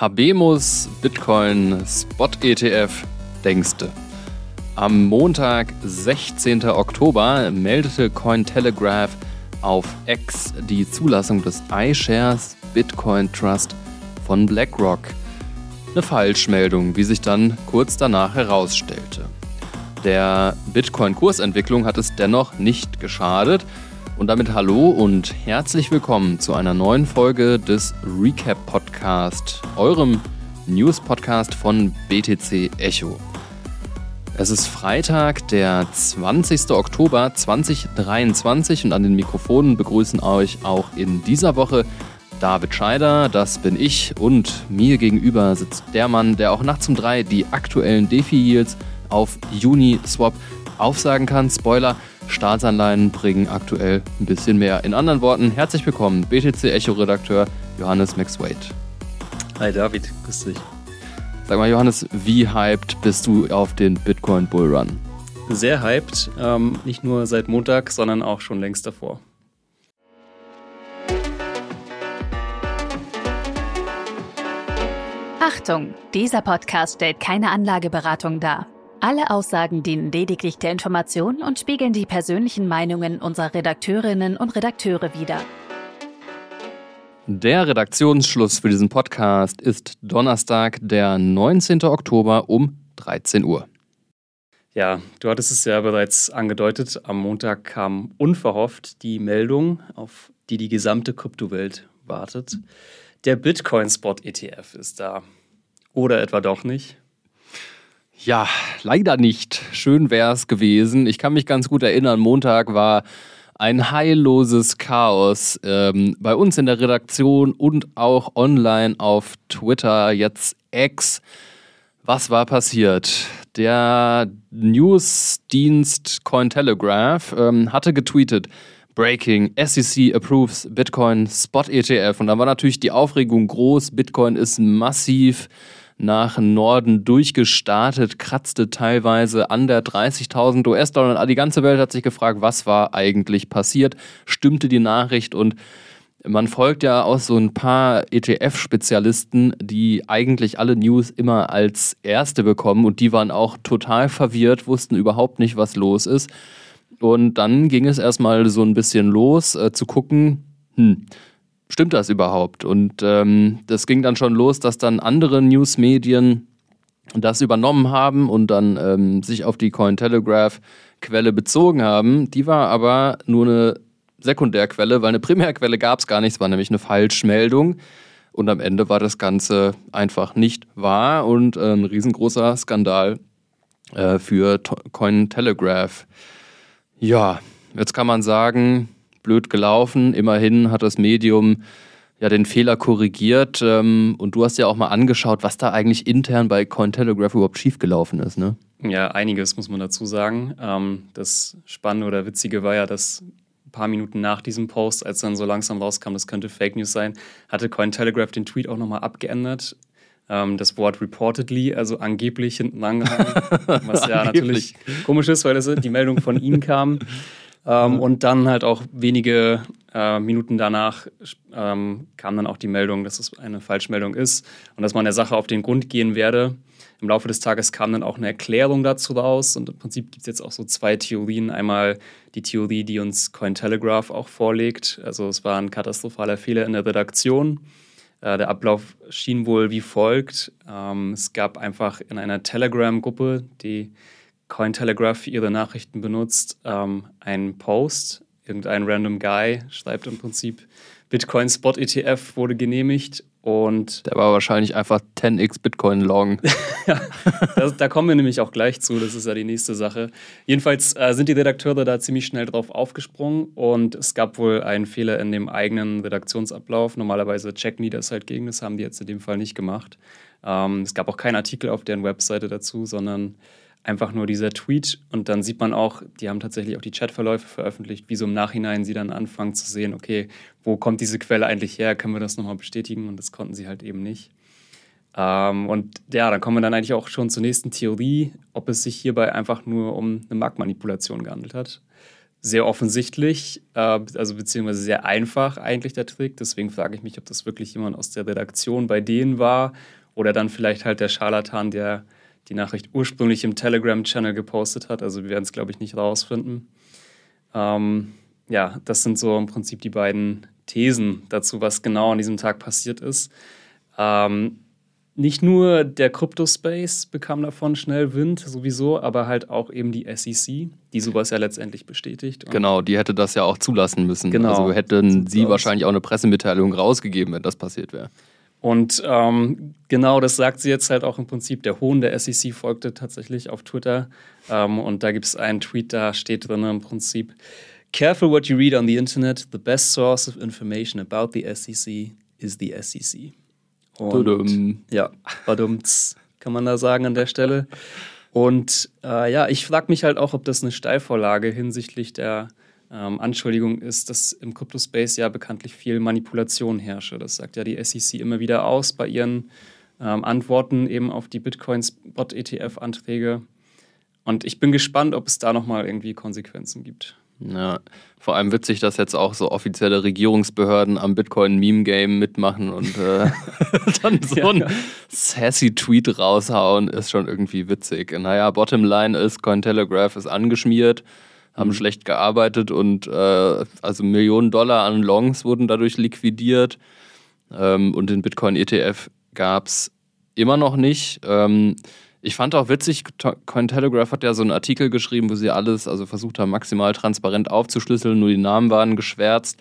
Habemus Bitcoin Spot ETF denkste. Am Montag, 16. Oktober, meldete Cointelegraph auf X die Zulassung des iShares Bitcoin Trust von BlackRock. Eine Falschmeldung, wie sich dann kurz danach herausstellte. Der Bitcoin-Kursentwicklung hat es dennoch nicht geschadet. Und damit hallo und herzlich willkommen zu einer neuen Folge des Recap Podcast, eurem News Podcast von BTC Echo. Es ist Freitag, der 20. Oktober 2023 und an den Mikrofonen begrüßen euch auch in dieser Woche David Scheider, das bin ich und mir gegenüber sitzt der Mann, der auch nachts um drei die aktuellen Defi-Yields auf Uniswap aufsagen kann. Spoiler, Staatsanleihen bringen aktuell ein bisschen mehr. In anderen Worten, herzlich willkommen, BTC Echo-Redakteur Johannes McSwade. Hi David, grüß dich. Sag mal, Johannes, wie hyped bist du auf den Bitcoin Bullrun? Sehr hyped, ähm, nicht nur seit Montag, sondern auch schon längst davor. Achtung, dieser Podcast stellt keine Anlageberatung dar. Alle Aussagen dienen lediglich der Information und spiegeln die persönlichen Meinungen unserer Redakteurinnen und Redakteure wider. Der Redaktionsschluss für diesen Podcast ist Donnerstag, der 19. Oktober um 13 Uhr. Ja, du hattest es ja bereits angedeutet. Am Montag kam unverhofft die Meldung, auf die die gesamte Kryptowelt wartet. Der Bitcoin Spot ETF ist da. Oder etwa doch nicht? Ja, leider nicht. Schön wäre es gewesen. Ich kann mich ganz gut erinnern, Montag war ein heilloses Chaos ähm, bei uns in der Redaktion und auch online auf Twitter, jetzt X. Was war passiert? Der Newsdienst Cointelegraph ähm, hatte getweetet, Breaking, SEC approves Bitcoin Spot ETF. Und da war natürlich die Aufregung groß. Bitcoin ist massiv nach Norden durchgestartet, kratzte teilweise an der 30.000 US-Dollar. Die ganze Welt hat sich gefragt, was war eigentlich passiert? Stimmte die Nachricht und man folgt ja auch so ein paar ETF-Spezialisten, die eigentlich alle News immer als erste bekommen und die waren auch total verwirrt, wussten überhaupt nicht, was los ist. Und dann ging es erstmal so ein bisschen los, äh, zu gucken, hm, stimmt das überhaupt? Und ähm, das ging dann schon los, dass dann andere Newsmedien das übernommen haben und dann ähm, sich auf die Cointelegraph-Quelle bezogen haben. Die war aber nur eine Sekundärquelle, weil eine Primärquelle gab es gar nicht. Es war nämlich eine Falschmeldung. Und am Ende war das Ganze einfach nicht wahr und äh, ein riesengroßer Skandal äh, für Cointelegraph. Ja, jetzt kann man sagen, blöd gelaufen. Immerhin hat das Medium ja den Fehler korrigiert. Ähm, und du hast ja auch mal angeschaut, was da eigentlich intern bei Cointelegraph überhaupt schiefgelaufen ist, ne? Ja, einiges muss man dazu sagen. Ähm, das Spannende oder Witzige war ja, dass ein paar Minuten nach diesem Post, als dann so langsam rauskam, das könnte Fake News sein, hatte Cointelegraph den Tweet auch nochmal abgeändert. Ähm, das Wort reportedly, also angeblich hinten angehangen, was ja natürlich komisch ist, weil das die Meldung von ihnen kam. Ähm, mhm. Und dann halt auch wenige äh, Minuten danach ähm, kam dann auch die Meldung, dass es eine Falschmeldung ist und dass man der Sache auf den Grund gehen werde. Im Laufe des Tages kam dann auch eine Erklärung dazu raus und im Prinzip gibt es jetzt auch so zwei Theorien. Einmal die Theorie, die uns Cointelegraph auch vorlegt. Also es war ein katastrophaler Fehler in der Redaktion. Äh, der Ablauf schien wohl wie folgt. Ähm, es gab einfach in einer Telegram-Gruppe, die Cointelegraph ihre Nachrichten benutzt, ähm, einen Post. Irgendein random Guy schreibt im Prinzip, Bitcoin Spot ETF wurde genehmigt und. Der war wahrscheinlich einfach 10x Bitcoin long. ja, das, da kommen wir nämlich auch gleich zu, das ist ja die nächste Sache. Jedenfalls äh, sind die Redakteure da ziemlich schnell drauf aufgesprungen und es gab wohl einen Fehler in dem eigenen Redaktionsablauf. Normalerweise checken die das halt gegen, das haben die jetzt in dem Fall nicht gemacht. Ähm, es gab auch keinen Artikel auf deren Webseite dazu, sondern einfach nur dieser Tweet und dann sieht man auch, die haben tatsächlich auch die Chatverläufe veröffentlicht, wie so im Nachhinein sie dann anfangen zu sehen, okay, wo kommt diese Quelle eigentlich her, können wir das nochmal bestätigen und das konnten sie halt eben nicht. Ähm, und ja, dann kommen wir dann eigentlich auch schon zur nächsten Theorie, ob es sich hierbei einfach nur um eine Marktmanipulation gehandelt hat. sehr offensichtlich, äh, also beziehungsweise sehr einfach eigentlich der Trick. Deswegen frage ich mich, ob das wirklich jemand aus der Redaktion bei denen war oder dann vielleicht halt der Scharlatan, der die Nachricht ursprünglich im Telegram-Channel gepostet hat. Also wir werden es, glaube ich, nicht rausfinden. Ähm, ja, das sind so im Prinzip die beiden Thesen dazu, was genau an diesem Tag passiert ist. Ähm, nicht nur der Crypto-Space bekam davon schnell Wind, sowieso, aber halt auch eben die SEC, die sowas ja letztendlich bestätigt. Und genau, die hätte das ja auch zulassen müssen. Genau. Also hätten sie aus. wahrscheinlich auch eine Pressemitteilung rausgegeben, wenn das passiert wäre. Und ähm, genau das sagt sie jetzt halt auch im Prinzip. Der Hohn der SEC folgte tatsächlich auf Twitter. Ähm, und da gibt es einen Tweet, da steht drin im Prinzip: Careful what you read on the Internet. The best source of information about the SEC is the SEC. Und, ja, badumts, kann man da sagen an der Stelle. Und äh, ja, ich frage mich halt auch, ob das eine Steilvorlage hinsichtlich der ähm, Anschuldigung ist, dass im Crypto-Space ja bekanntlich viel Manipulation herrsche. Das sagt ja die SEC immer wieder aus bei ihren ähm, Antworten eben auf die Bitcoin-Spot-ETF-Anträge. Und ich bin gespannt, ob es da nochmal irgendwie Konsequenzen gibt. Ja, vor allem witzig, dass jetzt auch so offizielle Regierungsbehörden am Bitcoin-Meme-Game mitmachen und äh, dann so ja. ein sassy Tweet raushauen, ist schon irgendwie witzig. Naja, Bottomline ist, Cointelegraph ist angeschmiert, haben mhm. schlecht gearbeitet und äh, also Millionen Dollar an Longs wurden dadurch liquidiert ähm, und den Bitcoin-ETF gab es immer noch nicht. Ähm, ich fand auch witzig, Cointelegraph hat ja so einen Artikel geschrieben, wo sie alles, also versucht haben, maximal transparent aufzuschlüsseln, nur die Namen waren geschwärzt.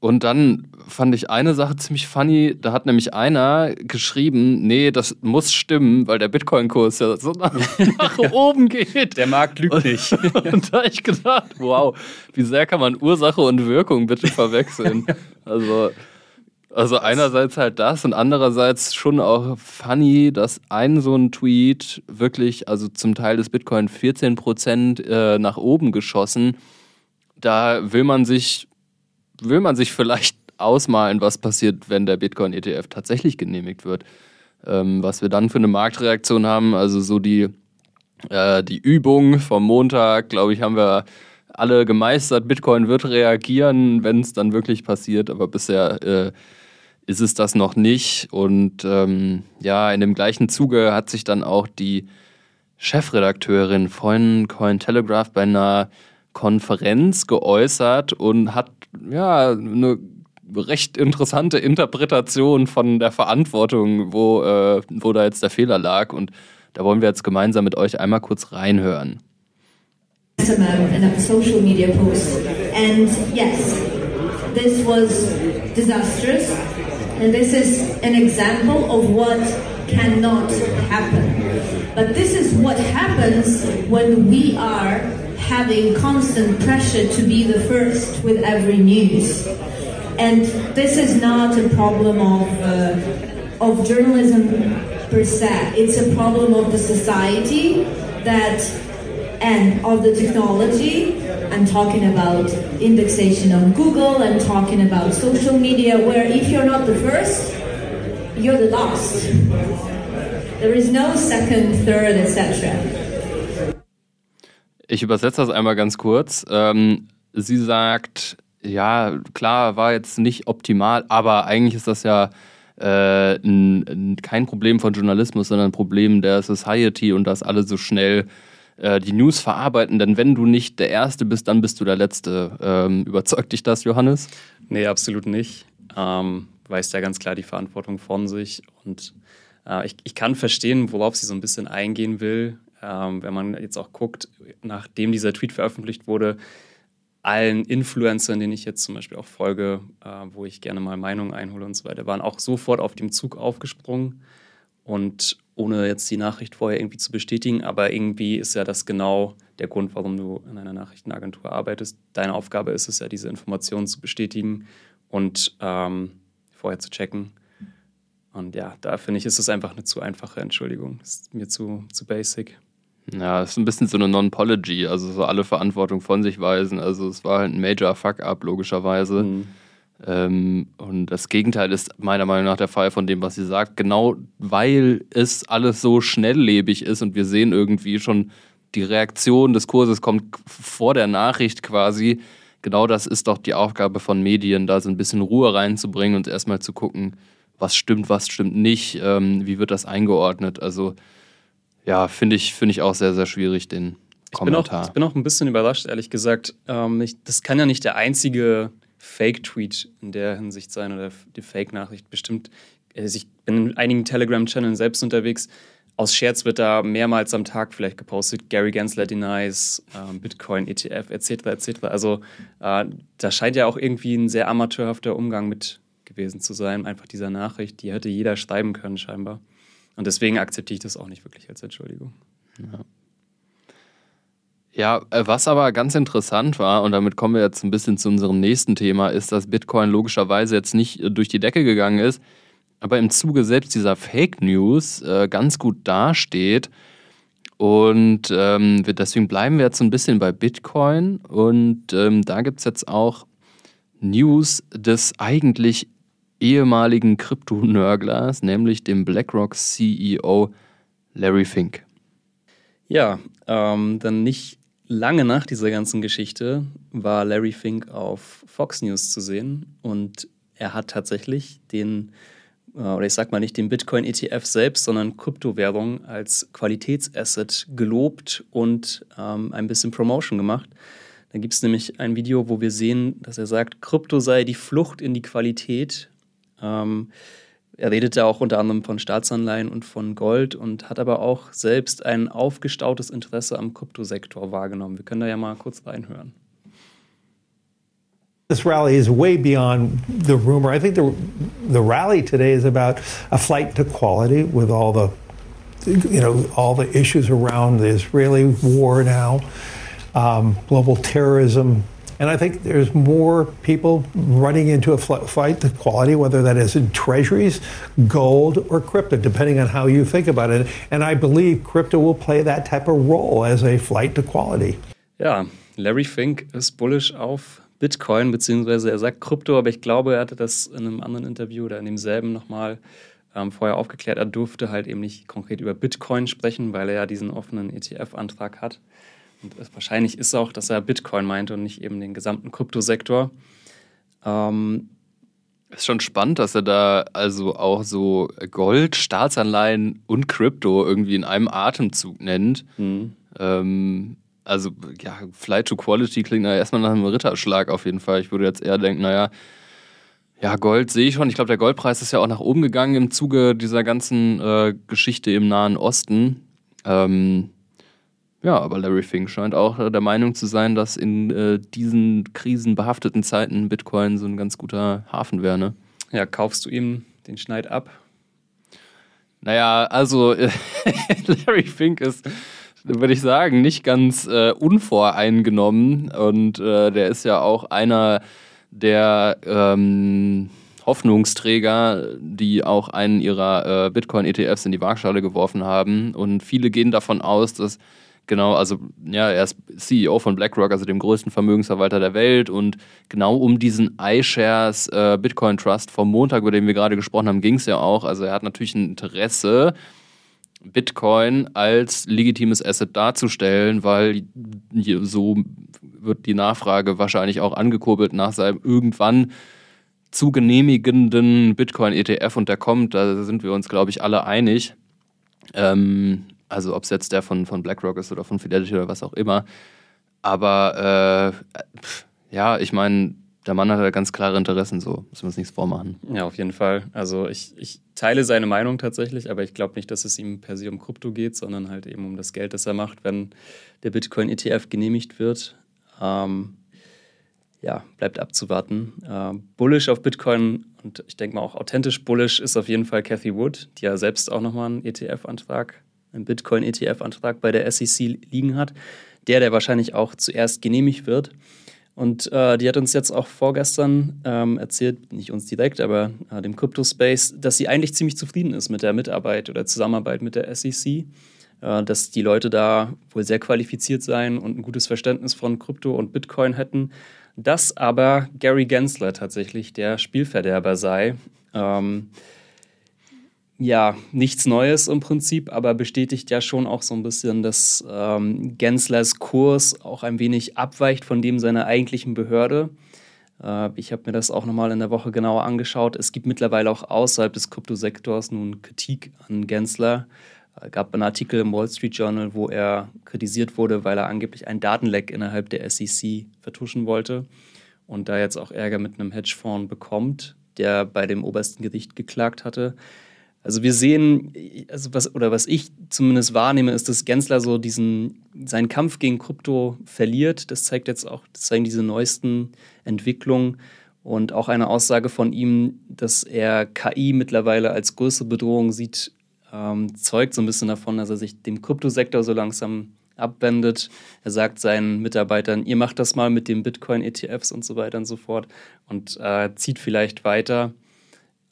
Und dann fand ich eine Sache ziemlich funny. Da hat nämlich einer geschrieben, nee, das muss stimmen, weil der Bitcoin-Kurs ja so nach, nach oben geht. Der Markt lügt nicht. und da habe ich gedacht, wow, wie sehr kann man Ursache und Wirkung bitte verwechseln? Also also einerseits halt das und andererseits schon auch funny, dass ein so ein Tweet wirklich, also zum Teil des Bitcoin 14% äh, nach oben geschossen. Da will man sich, will man sich vielleicht ausmalen, was passiert, wenn der Bitcoin ETF tatsächlich genehmigt wird. Ähm, was wir dann für eine Marktreaktion haben, also so die, äh, die Übung vom Montag, glaube ich, haben wir alle gemeistert. Bitcoin wird reagieren, wenn es dann wirklich passiert, aber bisher äh, ist es das noch nicht. Und ähm, ja, in dem gleichen Zuge hat sich dann auch die Chefredakteurin von Cointelegraph bei einer Konferenz geäußert und hat ja eine recht interessante Interpretation von der Verantwortung, wo, äh, wo da jetzt der Fehler lag. Und da wollen wir jetzt gemeinsam mit euch einmal kurz reinhören. in a social media post. And yes, this was disastrous. And this is an example of what cannot happen. But this is what happens when we are having constant pressure to be the first with every news. And this is not a problem of, uh, of journalism per se. It's a problem of the society that and of the technology. I'm talking about indexation on Google, I'm talking about social media, where if you're not the first, you're the last. There is no second, third, etc. Ich übersetze das einmal ganz kurz. Ähm, sie sagt, ja, klar, war jetzt nicht optimal, aber eigentlich ist das ja äh, n, n, kein Problem von Journalismus, sondern ein Problem der Society und dass alle so schnell äh, die News verarbeiten, denn wenn du nicht der Erste bist, dann bist du der Letzte. Ähm, überzeugt dich das, Johannes? Nee, absolut nicht. Ähm, weist ja ganz klar die Verantwortung von sich und äh, ich, ich kann verstehen, worauf sie so ein bisschen eingehen will. Ähm, wenn man jetzt auch guckt, nachdem dieser Tweet veröffentlicht wurde, allen Influencern, denen ich jetzt zum Beispiel auch folge, äh, wo ich gerne mal Meinungen einhole und so weiter, waren auch sofort auf dem Zug aufgesprungen und ohne jetzt die Nachricht vorher irgendwie zu bestätigen, aber irgendwie ist ja das genau der Grund, warum du in einer Nachrichtenagentur arbeitest. Deine Aufgabe ist es ja, diese Informationen zu bestätigen und ähm, vorher zu checken. Und ja, da finde ich, ist es einfach eine zu einfache Entschuldigung. Ist mir zu, zu basic. Ja, es ist ein bisschen so eine Non-Pology, also so alle Verantwortung von sich weisen. Also es war halt ein Major Fuck-up, logischerweise. Mhm. Ähm, und das Gegenteil ist meiner Meinung nach der Fall von dem, was sie sagt. Genau weil es alles so schnelllebig ist und wir sehen irgendwie schon die Reaktion des Kurses kommt vor der Nachricht quasi. Genau das ist doch die Aufgabe von Medien, da so ein bisschen Ruhe reinzubringen und erstmal zu gucken, was stimmt, was stimmt nicht, ähm, wie wird das eingeordnet. Also ja, finde ich, find ich auch sehr, sehr schwierig, den Kommentar. Ich bin auch, ich bin auch ein bisschen überrascht, ehrlich gesagt. Ähm, ich, das kann ja nicht der einzige Fake-Tweet in der Hinsicht sein oder die Fake-Nachricht. Bestimmt, also ich bin in einigen Telegram-Channeln selbst unterwegs. Aus Scherz wird da mehrmals am Tag vielleicht gepostet, Gary Gensler denies, äh, Bitcoin, ETF, etc., etc. Also äh, da scheint ja auch irgendwie ein sehr amateurhafter Umgang mit gewesen zu sein, einfach dieser Nachricht. Die hätte jeder schreiben können scheinbar. Und deswegen akzeptiere ich das auch nicht wirklich als Entschuldigung. Ja. Ja, äh, was aber ganz interessant war, und damit kommen wir jetzt ein bisschen zu unserem nächsten Thema, ist, dass Bitcoin logischerweise jetzt nicht äh, durch die Decke gegangen ist, aber im Zuge selbst dieser Fake News äh, ganz gut dasteht. Und ähm, deswegen bleiben wir jetzt ein bisschen bei Bitcoin. Und ähm, da gibt es jetzt auch News des eigentlich ehemaligen Kryptonörglers, nämlich dem BlackRock CEO Larry Fink. Ja, ähm, dann nicht lange nach dieser ganzen Geschichte war Larry Fink auf Fox News zu sehen und er hat tatsächlich den, äh, oder ich sag mal nicht den Bitcoin-ETF selbst, sondern Kryptowährung als Qualitätsasset gelobt und ähm, ein bisschen Promotion gemacht. Da gibt es nämlich ein Video, wo wir sehen, dass er sagt, Krypto sei die Flucht in die Qualität. Ähm, er redete auch unter anderem von Staatsanleihen und von Gold und hat aber auch selbst ein aufgestautes Interesse am Kryptosektor wahrgenommen. Wir können da ja mal kurz reinhören. This rally is way beyond the rumor. I think the the rally today is about a flight to quality with all the you know all the issues around the Israeli war now, um, global terrorism, And I think there's more people running into a fight to quality, whether that is in treasuries, gold, or crypto, depending on how you think about it. And I believe crypto will play that type of role as a flight to quality. Ja, Larry Fink ist bullish auf Bitcoin, beziehungsweise er sagt Krypto, aber ich glaube, er hatte das in einem anderen Interview oder in demselben nochmal ähm, vorher aufgeklärt. Er durfte halt eben nicht konkret über Bitcoin sprechen, weil er ja diesen offenen ETF-Antrag hat. Und wahrscheinlich ist auch, dass er Bitcoin meinte und nicht eben den gesamten Kryptosektor. Ähm, ist schon spannend, dass er da also auch so Gold, Staatsanleihen und Krypto irgendwie in einem Atemzug nennt. Mhm. Ähm, also, ja, Flight to Quality klingt ja erstmal nach einem Ritterschlag auf jeden Fall. Ich würde jetzt eher denken, naja, ja, Gold sehe ich schon. Ich glaube, der Goldpreis ist ja auch nach oben gegangen im Zuge dieser ganzen äh, Geschichte im Nahen Osten. Ähm, ja, aber Larry Fink scheint auch äh, der Meinung zu sein, dass in äh, diesen krisenbehafteten Zeiten Bitcoin so ein ganz guter Hafen wäre. Ne? Ja, kaufst du ihm den Schneid ab? Naja, also Larry Fink ist, würde ich sagen, nicht ganz äh, unvoreingenommen und äh, der ist ja auch einer der ähm, Hoffnungsträger, die auch einen ihrer äh, Bitcoin-ETFs in die Waagschale geworfen haben und viele gehen davon aus, dass Genau, also ja, er ist CEO von BlackRock, also dem größten Vermögensverwalter der Welt. Und genau um diesen iShares äh, Bitcoin Trust vom Montag, über den wir gerade gesprochen haben, ging es ja auch. Also er hat natürlich ein Interesse, Bitcoin als legitimes Asset darzustellen, weil so wird die Nachfrage wahrscheinlich auch angekurbelt nach seinem irgendwann zu genehmigenden Bitcoin-ETF und der kommt, da sind wir uns, glaube ich, alle einig. Ähm, also ob es jetzt der von, von BlackRock ist oder von Fidelity oder was auch immer. Aber äh, ja, ich meine, der Mann hat ja ganz klare Interessen, so müssen wir uns nichts vormachen. Ja, auf jeden Fall. Also ich, ich teile seine Meinung tatsächlich, aber ich glaube nicht, dass es ihm per se um Krypto geht, sondern halt eben um das Geld, das er macht, wenn der Bitcoin-ETF genehmigt wird. Ähm, ja, bleibt abzuwarten. Äh, bullish auf Bitcoin und ich denke mal auch authentisch bullish ist auf jeden Fall Cathy Wood, die ja selbst auch nochmal einen ETF-Antrag einen Bitcoin-ETF-Antrag bei der SEC liegen hat. Der, der wahrscheinlich auch zuerst genehmigt wird. Und äh, die hat uns jetzt auch vorgestern ähm, erzählt, nicht uns direkt, aber äh, dem Crypto-Space, dass sie eigentlich ziemlich zufrieden ist mit der Mitarbeit oder Zusammenarbeit mit der SEC. Äh, dass die Leute da wohl sehr qualifiziert seien und ein gutes Verständnis von Krypto und Bitcoin hätten. Dass aber Gary Gensler tatsächlich der Spielverderber sei. Ähm, ja, nichts Neues im Prinzip, aber bestätigt ja schon auch so ein bisschen, dass ähm, Genslers Kurs auch ein wenig abweicht von dem seiner eigentlichen Behörde. Äh, ich habe mir das auch nochmal in der Woche genauer angeschaut. Es gibt mittlerweile auch außerhalb des Kryptosektors nun Kritik an Gensler. Es äh, gab einen Artikel im Wall Street Journal, wo er kritisiert wurde, weil er angeblich einen Datenleck innerhalb der SEC vertuschen wollte und da jetzt auch Ärger mit einem Hedgefonds bekommt, der bei dem obersten Gericht geklagt hatte. Also wir sehen, also was, oder was ich zumindest wahrnehme, ist, dass Gensler so diesen, seinen Kampf gegen Krypto verliert. Das zeigt jetzt auch, das zeigen diese neuesten Entwicklungen und auch eine Aussage von ihm, dass er KI mittlerweile als größere Bedrohung sieht, ähm, zeugt so ein bisschen davon, dass er sich dem Kryptosektor so langsam abwendet. Er sagt seinen Mitarbeitern, ihr macht das mal mit den Bitcoin-ETFs und so weiter und so fort und äh, zieht vielleicht weiter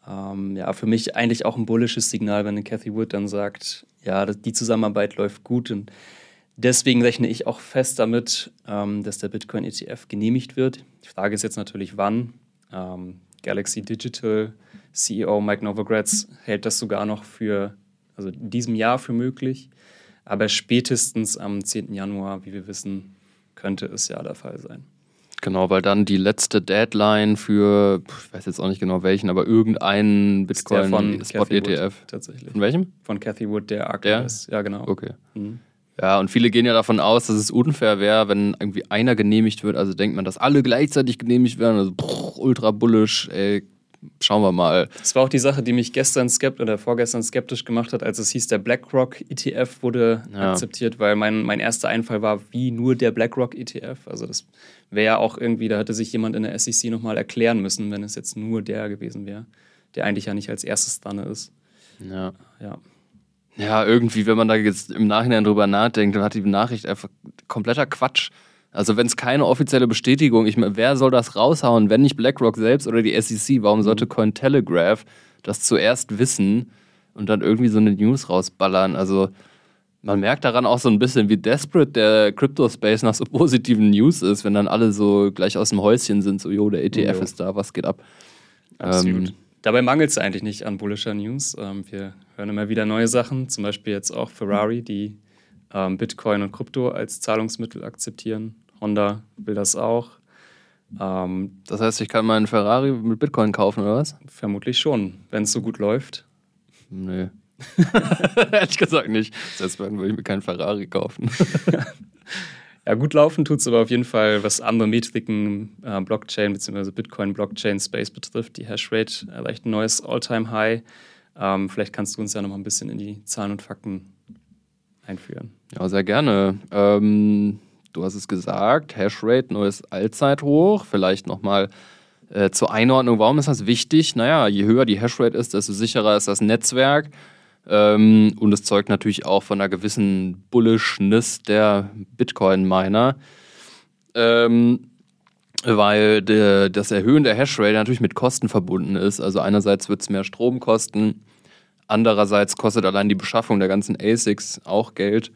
ähm, ja, für mich eigentlich auch ein bullisches Signal, wenn Cathy Wood dann sagt, ja, die Zusammenarbeit läuft gut und deswegen rechne ich auch fest damit, ähm, dass der Bitcoin ETF genehmigt wird. Die Frage ist jetzt natürlich, wann. Ähm, Galaxy Digital CEO Mike Novogratz hält das sogar noch für, also in diesem Jahr für möglich. Aber spätestens am 10. Januar, wie wir wissen, könnte es ja der Fall sein. Genau, weil dann die letzte Deadline für, ich weiß jetzt auch nicht genau welchen, aber irgendeinen Bitcoin von Spot ETF. tatsächlich. Von welchem? Von Cathy Wood, der aktuell ist. Ja, genau. Okay. Mhm. Ja, und viele gehen ja davon aus, dass es unfair wäre, wenn irgendwie einer genehmigt wird. Also denkt man, dass alle gleichzeitig genehmigt werden. Also pff, ultra bullish, ey, schauen wir mal. Das war auch die Sache, die mich gestern skeptisch oder vorgestern skeptisch gemacht hat, als es hieß, der BlackRock ETF wurde ja. akzeptiert, weil mein, mein erster Einfall war, wie nur der BlackRock ETF. Also das wäre ja auch irgendwie, da hätte sich jemand in der SEC nochmal erklären müssen, wenn es jetzt nur der gewesen wäre, der eigentlich ja nicht als erstes dran ist. Ja. Ja. Ja, irgendwie, wenn man da jetzt im Nachhinein drüber nachdenkt, dann hat die Nachricht einfach kompletter Quatsch. Also wenn es keine offizielle Bestätigung, ich meine, wer soll das raushauen, wenn nicht BlackRock selbst oder die SEC? Warum sollte mhm. Cointelegraph das zuerst wissen und dann irgendwie so eine News rausballern? Also man merkt daran auch so ein bisschen, wie desperate der Crypto-Space nach so positiven News ist, wenn dann alle so gleich aus dem Häuschen sind, so, jo, der ETF jo. ist da, was geht ab? Absolut. Ähm, Dabei mangelt es eigentlich nicht an bullischer News. Ähm, wir hören immer wieder neue Sachen, zum Beispiel jetzt auch Ferrari, die ähm, Bitcoin und Krypto als Zahlungsmittel akzeptieren. Honda will das auch. Ähm, das heißt, ich kann meinen Ferrari mit Bitcoin kaufen, oder was? Vermutlich schon, wenn es so gut läuft. Nö. Ehrlich gesagt nicht. Selbst wenn würde ich mir keinen Ferrari kaufen. ja, gut laufen tut es aber auf jeden Fall, was andere Metriken, äh, Blockchain bzw. Bitcoin-Blockchain-Space betrifft. Die Hashrate erreicht ein neues All-Time-High. Ähm, vielleicht kannst du uns ja noch mal ein bisschen in die Zahlen und Fakten einführen. Ja, sehr gerne. Ähm, du hast es gesagt, Hashrate, neues Allzeithoch. Vielleicht nochmal äh, zur Einordnung, warum ist das wichtig? Naja, je höher die Hashrate ist, desto sicherer ist das Netzwerk. Ähm, und es zeugt natürlich auch von einer gewissen Bullishness der Bitcoin-Miner. Ähm, weil de, das Erhöhen der Hashrate natürlich mit Kosten verbunden ist. Also einerseits wird es mehr Strom kosten, andererseits kostet allein die Beschaffung der ganzen ASICs auch Geld.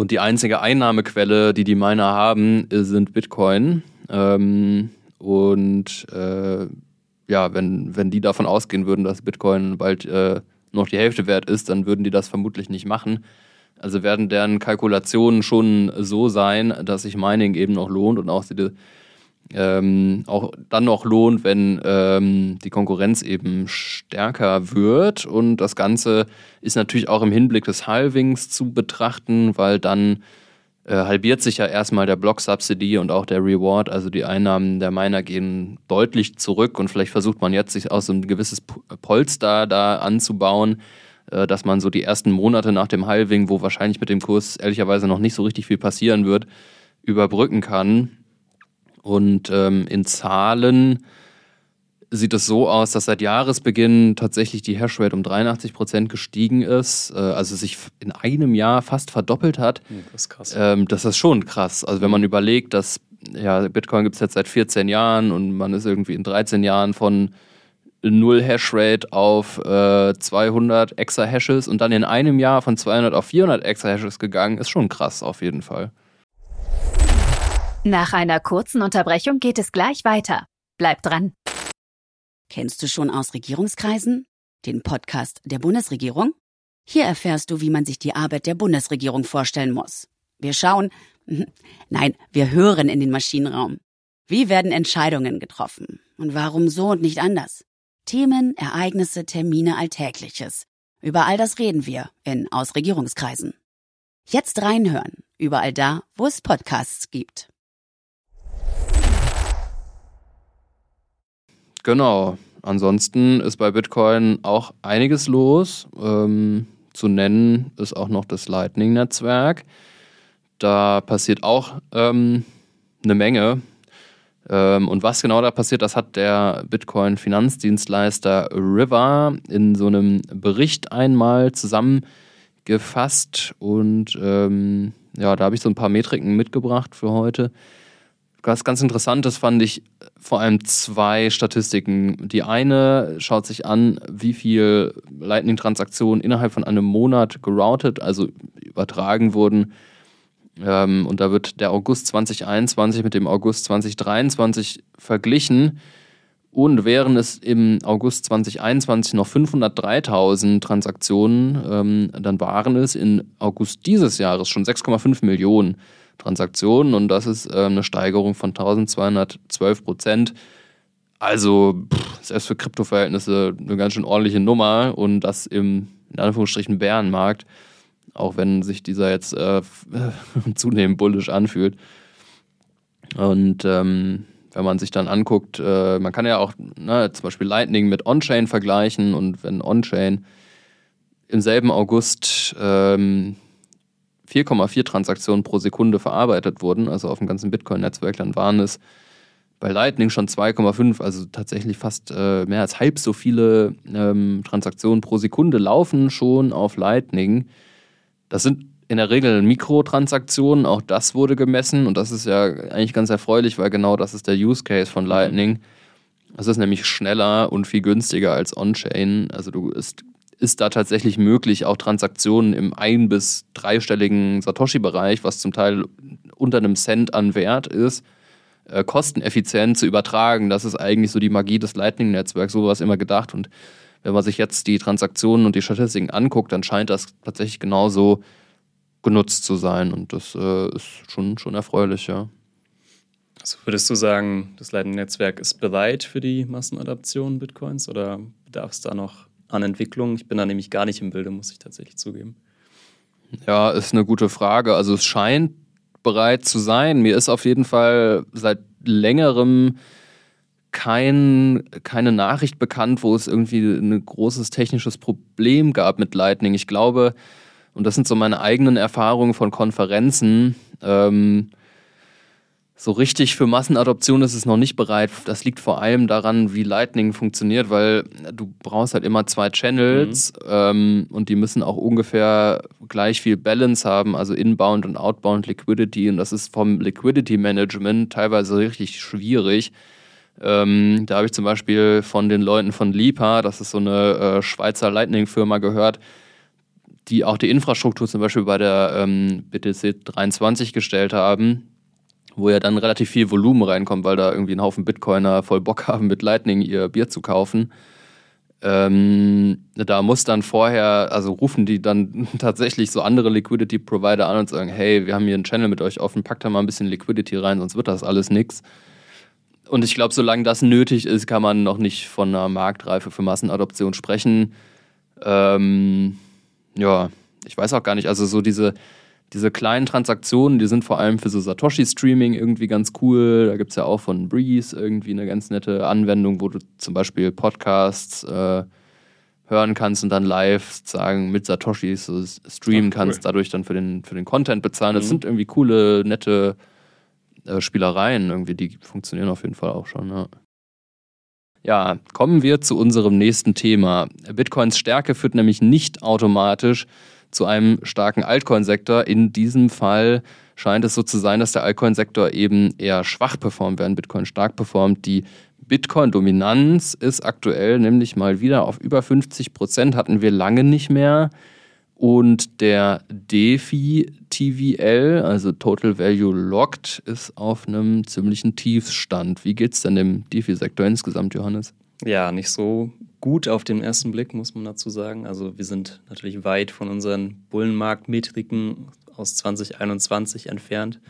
Und die einzige Einnahmequelle, die die Miner haben, sind Bitcoin. Ähm, und äh, ja, wenn, wenn die davon ausgehen würden, dass Bitcoin bald äh, noch die Hälfte wert ist, dann würden die das vermutlich nicht machen. Also werden deren Kalkulationen schon so sein, dass sich Mining eben noch lohnt und auch, die, ähm, auch dann noch lohnt, wenn ähm, die Konkurrenz eben stärker wird. Und das Ganze ist natürlich auch im Hinblick des Halvings zu betrachten, weil dann äh, halbiert sich ja erstmal der Block-Subsidy und auch der Reward. Also die Einnahmen der Miner gehen deutlich zurück und vielleicht versucht man jetzt, sich auch so ein gewisses Polster da anzubauen äh, dass man so die ersten Monate nach dem Halving, wo wahrscheinlich mit dem Kurs ehrlicherweise noch nicht so richtig viel passieren wird, überbrücken kann. Und ähm, in Zahlen sieht es so aus, dass seit Jahresbeginn tatsächlich die Hashrate um 83 Prozent gestiegen ist, äh, also sich in einem Jahr fast verdoppelt hat. Hm, das ist krass. Ähm, das ist schon krass. Also wenn man überlegt, dass ja, Bitcoin gibt es jetzt seit 14 Jahren und man ist irgendwie in 13 Jahren von 0 Hashrate auf äh, 200 Exahashes und dann in einem Jahr von 200 auf 400 Exahashes gegangen, ist schon krass auf jeden Fall. Nach einer kurzen Unterbrechung geht es gleich weiter. Bleibt dran. Kennst du schon aus Regierungskreisen? den Podcast der Bundesregierung? Hier erfährst du, wie man sich die Arbeit der Bundesregierung vorstellen muss. Wir schauen, nein, wir hören in den Maschinenraum. Wie werden Entscheidungen getroffen? Und warum so und nicht anders? Themen, Ereignisse, Termine, Alltägliches. Über all das reden wir in Ausregierungskreisen. Jetzt reinhören, überall da, wo es Podcasts gibt. Genau. Ansonsten ist bei Bitcoin auch einiges los. Ähm, zu nennen ist auch noch das Lightning-Netzwerk. Da passiert auch ähm, eine Menge. Ähm, und was genau da passiert, das hat der Bitcoin-Finanzdienstleister River in so einem Bericht einmal zusammengefasst. Und ähm, ja, da habe ich so ein paar Metriken mitgebracht für heute. Was ganz interessant ist, fand ich vor allem zwei Statistiken. Die eine schaut sich an, wie viel Lightning-Transaktionen innerhalb von einem Monat geroutet, also übertragen wurden. Ähm, und da wird der August 2021 mit dem August 2023 verglichen. Und während es im August 2021 noch 503.000 Transaktionen ähm, dann waren es in August dieses Jahres schon 6,5 Millionen. Transaktionen und das ist äh, eine Steigerung von 1212 Prozent. Also pff, selbst für Kryptoverhältnisse eine ganz schön ordentliche Nummer und das im in Anführungsstrichen Bärenmarkt, auch wenn sich dieser jetzt äh, zunehmend bullisch anfühlt. Und ähm, wenn man sich dann anguckt, äh, man kann ja auch ne, zum Beispiel Lightning mit On-Chain vergleichen und wenn On-Chain im selben August ähm, 4,4 Transaktionen pro Sekunde verarbeitet wurden, also auf dem ganzen Bitcoin-Netzwerk, dann waren es bei Lightning schon 2,5, also tatsächlich fast äh, mehr als halb so viele ähm, Transaktionen pro Sekunde laufen schon auf Lightning. Das sind in der Regel Mikrotransaktionen, auch das wurde gemessen und das ist ja eigentlich ganz erfreulich, weil genau das ist der Use Case von Lightning. Es ist nämlich schneller und viel günstiger als On-Chain. Also du ist ist da tatsächlich möglich, auch Transaktionen im ein- bis dreistelligen Satoshi-Bereich, was zum Teil unter einem Cent an Wert ist, äh, kosteneffizient zu übertragen. Das ist eigentlich so die Magie des Lightning-Netzwerks, so war es immer gedacht. Und wenn man sich jetzt die Transaktionen und die Statistiken anguckt, dann scheint das tatsächlich genauso genutzt zu sein. Und das äh, ist schon, schon erfreulich, ja. Also würdest du sagen, das Lightning-Netzwerk ist bereit für die Massenadaption Bitcoins oder bedarf es da noch an Entwicklung? Ich bin da nämlich gar nicht im Bilde, muss ich tatsächlich zugeben. Ja, ist eine gute Frage. Also es scheint bereit zu sein. Mir ist auf jeden Fall seit längerem kein, keine Nachricht bekannt, wo es irgendwie ein großes technisches Problem gab mit Lightning. Ich glaube, und das sind so meine eigenen Erfahrungen von Konferenzen, ähm, so richtig für Massenadoption ist es noch nicht bereit. Das liegt vor allem daran, wie Lightning funktioniert, weil du brauchst halt immer zwei Channels mhm. ähm, und die müssen auch ungefähr gleich viel Balance haben, also Inbound und Outbound Liquidity. Und das ist vom Liquidity Management teilweise richtig schwierig. Ähm, da habe ich zum Beispiel von den Leuten von Lipa, das ist so eine äh, Schweizer Lightning-Firma, gehört, die auch die Infrastruktur zum Beispiel bei der ähm, BTC 23 gestellt haben wo ja dann relativ viel Volumen reinkommt, weil da irgendwie ein Haufen Bitcoiner voll Bock haben, mit Lightning ihr Bier zu kaufen. Ähm, da muss dann vorher, also rufen die dann tatsächlich so andere Liquidity Provider an und sagen, hey, wir haben hier einen Channel mit euch offen, packt da mal ein bisschen Liquidity rein, sonst wird das alles nix. Und ich glaube, solange das nötig ist, kann man noch nicht von einer Marktreife für Massenadoption sprechen. Ähm, ja, ich weiß auch gar nicht, also so diese, diese kleinen Transaktionen, die sind vor allem für so Satoshi-Streaming irgendwie ganz cool. Da gibt es ja auch von Breeze irgendwie eine ganz nette Anwendung, wo du zum Beispiel Podcasts äh, hören kannst und dann live sagen mit Satoshis so streamen Ach, cool. kannst, dadurch dann für den, für den Content bezahlen. Das mhm. sind irgendwie coole, nette äh, Spielereien, irgendwie, die funktionieren auf jeden Fall auch schon. Ja. Ja, kommen wir zu unserem nächsten Thema. Bitcoins Stärke führt nämlich nicht automatisch zu einem starken Altcoin-Sektor. In diesem Fall scheint es so zu sein, dass der Altcoin-Sektor eben eher schwach performt, während Bitcoin stark performt. Die Bitcoin-Dominanz ist aktuell nämlich mal wieder auf über 50 Prozent, hatten wir lange nicht mehr. Und der DeFi TVL, also Total Value Locked, ist auf einem ziemlichen Tiefstand. Wie geht es denn dem DeFi-Sektor insgesamt, Johannes? Ja, nicht so gut auf den ersten Blick, muss man dazu sagen. Also wir sind natürlich weit von unseren Bullenmarktmetriken aus 2021 entfernt.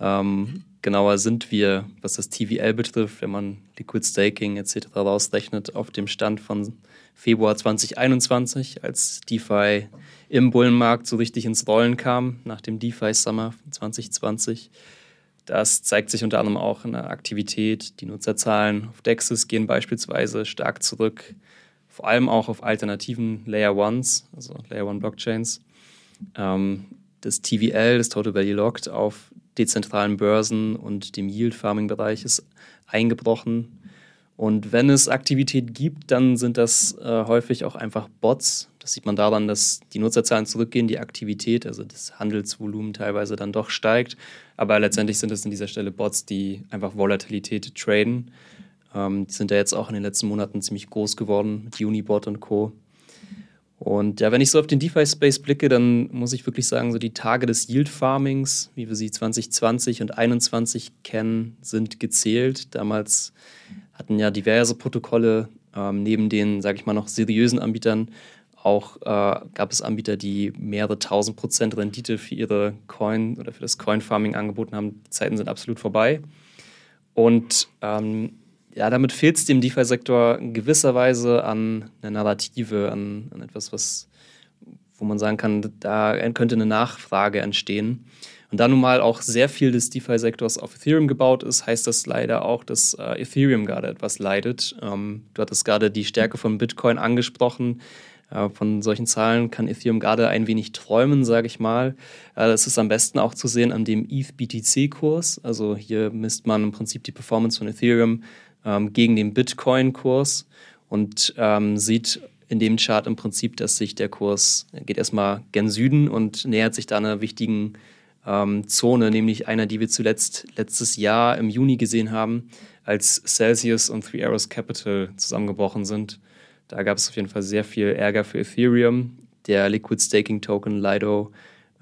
Ähm, genauer sind wir, was das TVL betrifft, wenn man Liquid Staking etc. rausrechnet, auf dem Stand von Februar 2021, als DeFi im Bullenmarkt so richtig ins Rollen kam, nach dem DeFi Summer 2020. Das zeigt sich unter anderem auch in der Aktivität. Die Nutzerzahlen auf Dexis gehen beispielsweise stark zurück, vor allem auch auf alternativen Layer Ones, also Layer One Blockchains. Ähm, das TVL, das Total Value Locked, auf dezentralen Börsen und dem Yield Farming Bereich ist eingebrochen. Und wenn es Aktivität gibt, dann sind das äh, häufig auch einfach Bots. Das sieht man daran, dass die Nutzerzahlen zurückgehen, die Aktivität, also das Handelsvolumen teilweise dann doch steigt. Aber letztendlich sind es an dieser Stelle Bots, die einfach Volatilität traden. Ähm, die sind ja jetzt auch in den letzten Monaten ziemlich groß geworden mit Unibot und Co. Und ja, wenn ich so auf den DeFi-Space blicke, dann muss ich wirklich sagen, so die Tage des Yield-Farmings, wie wir sie 2020 und 2021 kennen, sind gezählt. Damals hatten ja diverse Protokolle ähm, neben den, sage ich mal, noch seriösen Anbietern auch äh, gab es Anbieter, die mehrere tausend Prozent Rendite für ihre Coin oder für das Coin-Farming angeboten haben. Die Zeiten sind absolut vorbei. Und ähm, ja, damit fehlt es dem DeFi-Sektor in gewisser Weise an einer Narrative, an, an etwas, was, wo man sagen kann, da könnte eine Nachfrage entstehen. Und da nun mal auch sehr viel des DeFi-Sektors auf Ethereum gebaut ist, heißt das leider auch, dass äh, Ethereum gerade etwas leidet. Ähm, du hattest gerade die Stärke von Bitcoin angesprochen. Äh, von solchen Zahlen kann Ethereum gerade ein wenig träumen, sage ich mal. Äh, das ist am besten auch zu sehen an dem ETH-BTC-Kurs. Also hier misst man im Prinzip die Performance von Ethereum ähm, gegen den Bitcoin-Kurs und ähm, sieht in dem Chart im Prinzip, dass sich der Kurs geht erstmal gen Süden und nähert sich da einer wichtigen ähm, Zone, nämlich einer, die wir zuletzt letztes Jahr im Juni gesehen haben, als Celsius und Three Arrows Capital zusammengebrochen sind. Da gab es auf jeden Fall sehr viel Ärger für Ethereum. Der Liquid Staking Token Lido,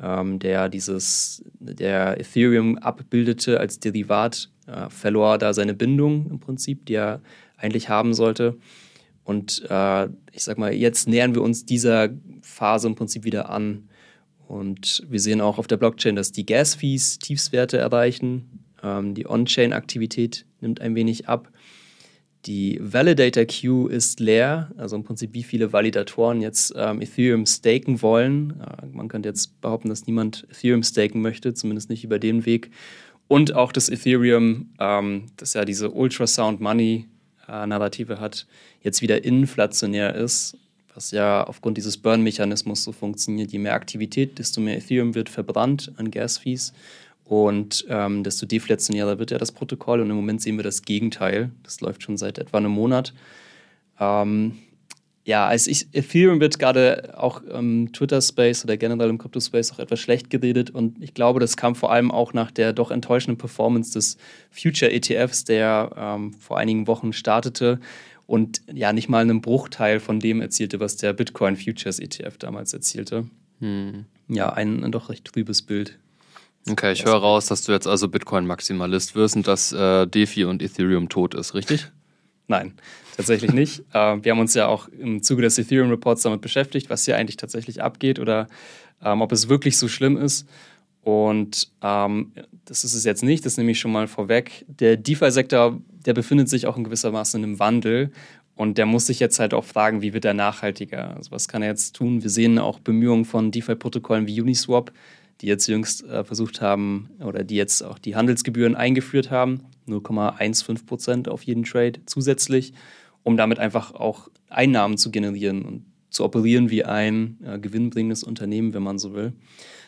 ähm, der dieses, der Ethereum abbildete als Derivat, äh, verlor da seine Bindung im Prinzip, die er eigentlich haben sollte. Und äh, ich sag mal, jetzt nähern wir uns dieser Phase im Prinzip wieder an. Und wir sehen auch auf der Blockchain, dass die Gas-Fees Tiefswerte erreichen. Ähm, die On-Chain-Aktivität nimmt ein wenig ab. Die Validator Queue ist leer, also im Prinzip wie viele Validatoren jetzt ähm, Ethereum staken wollen. Äh, man könnte jetzt behaupten, dass niemand Ethereum staken möchte, zumindest nicht über den Weg. Und auch das Ethereum, ähm, das ja diese Ultrasound Money äh, Narrative hat, jetzt wieder inflationär ist, was ja aufgrund dieses Burn-Mechanismus so funktioniert. Je mehr Aktivität, desto mehr Ethereum wird verbrannt an Gas-Fees. Und ähm, desto deflationärer wird ja das Protokoll. Und im Moment sehen wir das Gegenteil. Das läuft schon seit etwa einem Monat. Ähm, ja, also ich, Ethereum wird gerade auch im Twitter-Space oder generell im Crypto-Space auch etwas schlecht geredet. Und ich glaube, das kam vor allem auch nach der doch enttäuschenden Performance des Future-ETFs, der ähm, vor einigen Wochen startete und ja nicht mal einen Bruchteil von dem erzielte, was der Bitcoin Futures ETF damals erzielte. Hm. Ja, ein, ein doch recht trübes Bild. Okay, ich höre raus, dass du jetzt also Bitcoin-Maximalist wirst und dass äh, DeFi und Ethereum tot ist, richtig? Nein, tatsächlich nicht. äh, wir haben uns ja auch im Zuge des Ethereum Reports damit beschäftigt, was hier eigentlich tatsächlich abgeht oder ähm, ob es wirklich so schlimm ist. Und ähm, das ist es jetzt nicht, das nehme ich schon mal vorweg. Der DeFi-Sektor, der befindet sich auch in gewisser Maße in einem Wandel und der muss sich jetzt halt auch fragen, wie wird er nachhaltiger? Also was kann er jetzt tun? Wir sehen auch Bemühungen von DeFi-Protokollen wie Uniswap, die jetzt jüngst äh, versucht haben oder die jetzt auch die Handelsgebühren eingeführt haben, 0,15 Prozent auf jeden Trade zusätzlich, um damit einfach auch Einnahmen zu generieren und zu operieren wie ein äh, gewinnbringendes Unternehmen, wenn man so will.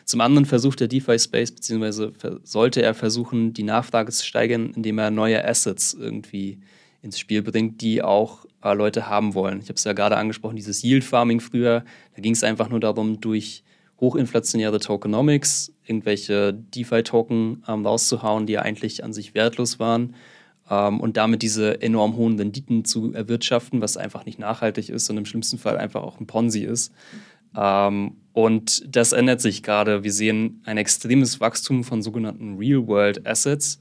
Zum anderen versucht der DeFi-Space, beziehungsweise sollte er versuchen, die Nachfrage zu steigern, indem er neue Assets irgendwie ins Spiel bringt, die auch äh, Leute haben wollen. Ich habe es ja gerade angesprochen, dieses Yield-Farming früher, da ging es einfach nur darum, durch hochinflationäre Tokenomics, irgendwelche DeFi-Token ähm, rauszuhauen, die ja eigentlich an sich wertlos waren ähm, und damit diese enorm hohen Renditen zu erwirtschaften, was einfach nicht nachhaltig ist und im schlimmsten Fall einfach auch ein Ponzi ist. Ähm, und das ändert sich gerade. Wir sehen ein extremes Wachstum von sogenannten Real-World Assets.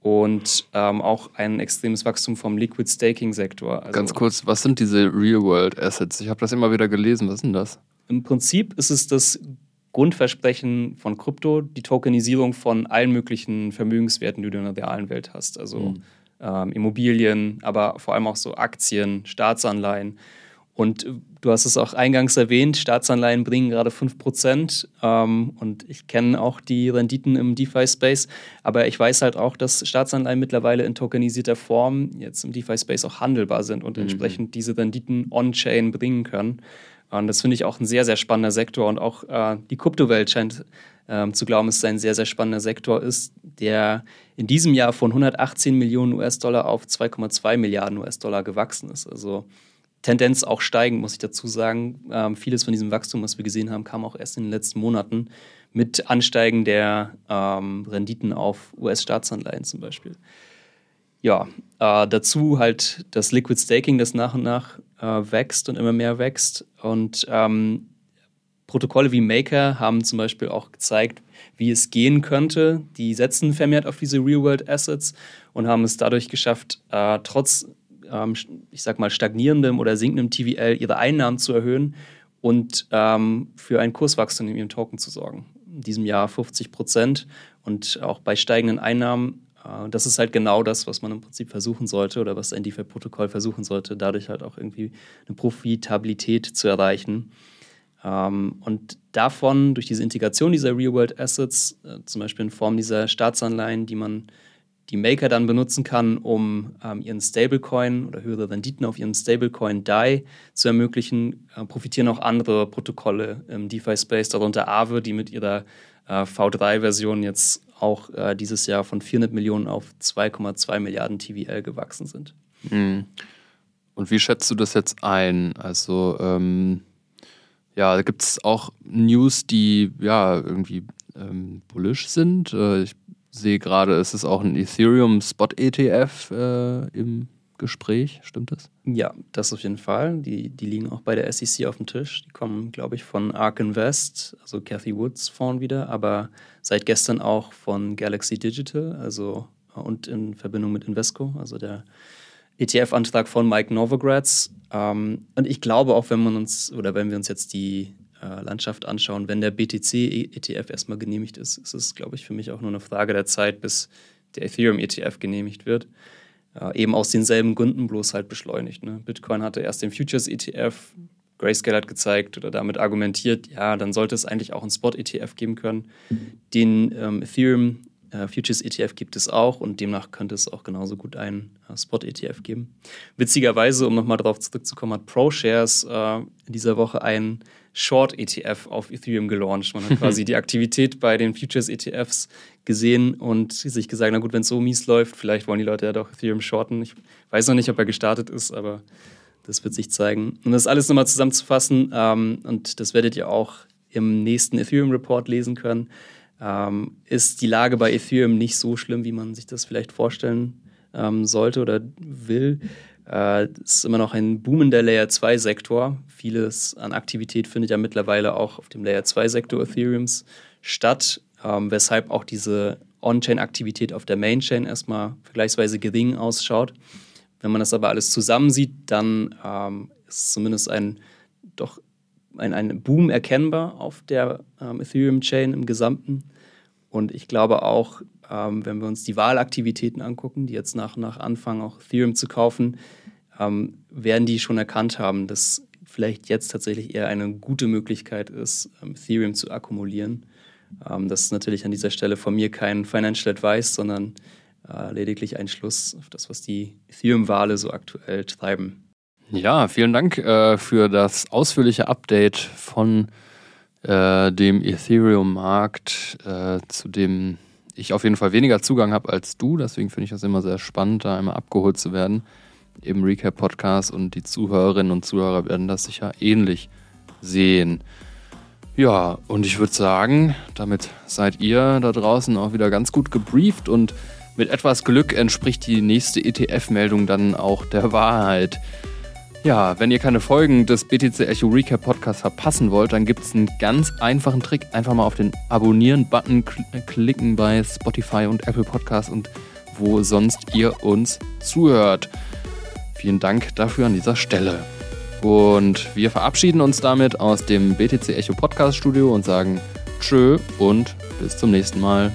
und ähm, auch ein extremes Wachstum vom Liquid Staking Sektor. Also Ganz kurz, was sind diese Real World Assets? Ich habe das immer wieder gelesen. Was sind das? Im Prinzip ist es das Grundversprechen von Krypto, die Tokenisierung von allen möglichen Vermögenswerten, die du in der realen Welt hast. Also mhm. ähm, Immobilien, aber vor allem auch so Aktien, Staatsanleihen. Und du hast es auch eingangs erwähnt, Staatsanleihen bringen gerade 5%. Ähm, und ich kenne auch die Renditen im DeFi-Space. Aber ich weiß halt auch, dass Staatsanleihen mittlerweile in tokenisierter Form jetzt im DeFi-Space auch handelbar sind und mhm. entsprechend diese Renditen on-chain bringen können. Und das finde ich auch ein sehr, sehr spannender Sektor. Und auch äh, die Kryptowelt scheint ähm, zu glauben, dass es ein sehr, sehr spannender Sektor ist, der in diesem Jahr von 118 Millionen US-Dollar auf 2,2 Milliarden US-Dollar gewachsen ist. Also Tendenz auch steigend, muss ich dazu sagen. Ähm, vieles von diesem Wachstum, was wir gesehen haben, kam auch erst in den letzten Monaten mit Ansteigen der ähm, Renditen auf US-Staatsanleihen zum Beispiel. Ja, äh, dazu halt das Liquid Staking, das nach und nach äh, wächst und immer mehr wächst. Und ähm, Protokolle wie Maker haben zum Beispiel auch gezeigt, wie es gehen könnte. Die setzen vermehrt auf diese Real-World Assets und haben es dadurch geschafft, äh, trotz ähm, ich sag mal, stagnierendem oder sinkendem TVL ihre Einnahmen zu erhöhen und ähm, für ein Kurswachstum in ihrem Token zu sorgen. In diesem Jahr 50 Prozent und auch bei steigenden Einnahmen. Äh, das ist halt genau das, was man im Prinzip versuchen sollte oder was ein DeFi-Protokoll versuchen sollte, dadurch halt auch irgendwie eine Profitabilität zu erreichen. Ähm, und davon, durch diese Integration dieser Real-World Assets, äh, zum Beispiel in Form dieser Staatsanleihen, die man die Maker dann benutzen kann, um ähm, ihren Stablecoin oder höhere Renditen auf ihren Stablecoin DAI zu ermöglichen, äh, profitieren auch andere Protokolle im DeFi-Space, darunter Aave, die mit ihrer äh, V3-Version jetzt auch äh, dieses Jahr von 400 Millionen auf 2,2 Milliarden TVL gewachsen sind. Mhm. Und wie schätzt du das jetzt ein? Also, ähm, ja, da gibt es auch News, die ja irgendwie ähm, bullish sind. Äh, ich sehe gerade, es ist auch ein Ethereum Spot ETF äh, im Gespräch, stimmt das? Ja, das auf jeden Fall. Die, die liegen auch bei der SEC auf dem Tisch. Die kommen, glaube ich, von Ark Invest, also Cathy Woods Fonds wieder, aber seit gestern auch von Galaxy Digital, also und in Verbindung mit Invesco, also der ETF-Antrag von Mike Novogratz. Ähm, und ich glaube auch, wenn man uns oder wenn wir uns jetzt die äh, Landschaft anschauen. Wenn der BTC-ETF erstmal genehmigt ist, ist es, glaube ich, für mich auch nur eine Frage der Zeit, bis der Ethereum-ETF genehmigt wird. Äh, eben aus denselben Gründen, bloß halt beschleunigt. Ne? Bitcoin hatte erst den Futures-ETF, Grayscale hat gezeigt oder damit argumentiert, ja, dann sollte es eigentlich auch einen Spot-ETF geben können. Den ähm, Ethereum äh, Futures ETF gibt es auch und demnach könnte es auch genauso gut einen äh, Spot ETF geben. Witzigerweise, um nochmal darauf zurückzukommen, hat ProShares äh, in dieser Woche einen Short ETF auf Ethereum gelauncht. Man hat quasi die Aktivität bei den Futures ETFs gesehen und sich gesagt, na gut, wenn es so mies läuft, vielleicht wollen die Leute ja doch Ethereum shorten. Ich weiß noch nicht, ob er gestartet ist, aber das wird sich zeigen. Und das alles nochmal zusammenzufassen, ähm, und das werdet ihr auch im nächsten Ethereum Report lesen können ähm, ist die Lage bei Ethereum nicht so schlimm, wie man sich das vielleicht vorstellen ähm, sollte oder will. Äh, ist immer noch ein boomender Layer 2-Sektor. Vieles an Aktivität findet ja mittlerweile auch auf dem Layer 2-Sektor Ethereums statt, ähm, weshalb auch diese On-Chain-Aktivität auf der Main-Chain erstmal vergleichsweise gering ausschaut. Wenn man das aber alles zusammensieht, dann ähm, ist zumindest ein doch ein, ein Boom erkennbar auf der ähm, Ethereum-Chain im Gesamten. Und ich glaube auch, ähm, wenn wir uns die Wahlaktivitäten angucken, die jetzt nach und nach anfangen, auch Ethereum zu kaufen, ähm, werden die schon erkannt haben, dass vielleicht jetzt tatsächlich eher eine gute Möglichkeit ist, ähm, Ethereum zu akkumulieren. Ähm, das ist natürlich an dieser Stelle von mir kein Financial Advice, sondern äh, lediglich ein Schluss auf das, was die Ethereum-Wale so aktuell treiben. Ja, vielen Dank äh, für das ausführliche Update von äh, dem Ethereum-Markt, äh, zu dem ich auf jeden Fall weniger Zugang habe als du. Deswegen finde ich das immer sehr spannend, da einmal abgeholt zu werden im Recap-Podcast und die Zuhörerinnen und Zuhörer werden das sicher ähnlich sehen. Ja, und ich würde sagen, damit seid ihr da draußen auch wieder ganz gut gebrieft und mit etwas Glück entspricht die nächste ETF-Meldung dann auch der Wahrheit. Ja, wenn ihr keine Folgen des BTC Echo Recap Podcasts verpassen wollt, dann gibt es einen ganz einfachen Trick. Einfach mal auf den Abonnieren-Button äh, klicken bei Spotify und Apple Podcasts und wo sonst ihr uns zuhört. Vielen Dank dafür an dieser Stelle. Und wir verabschieden uns damit aus dem BTC Echo Podcast Studio und sagen Tschö und bis zum nächsten Mal.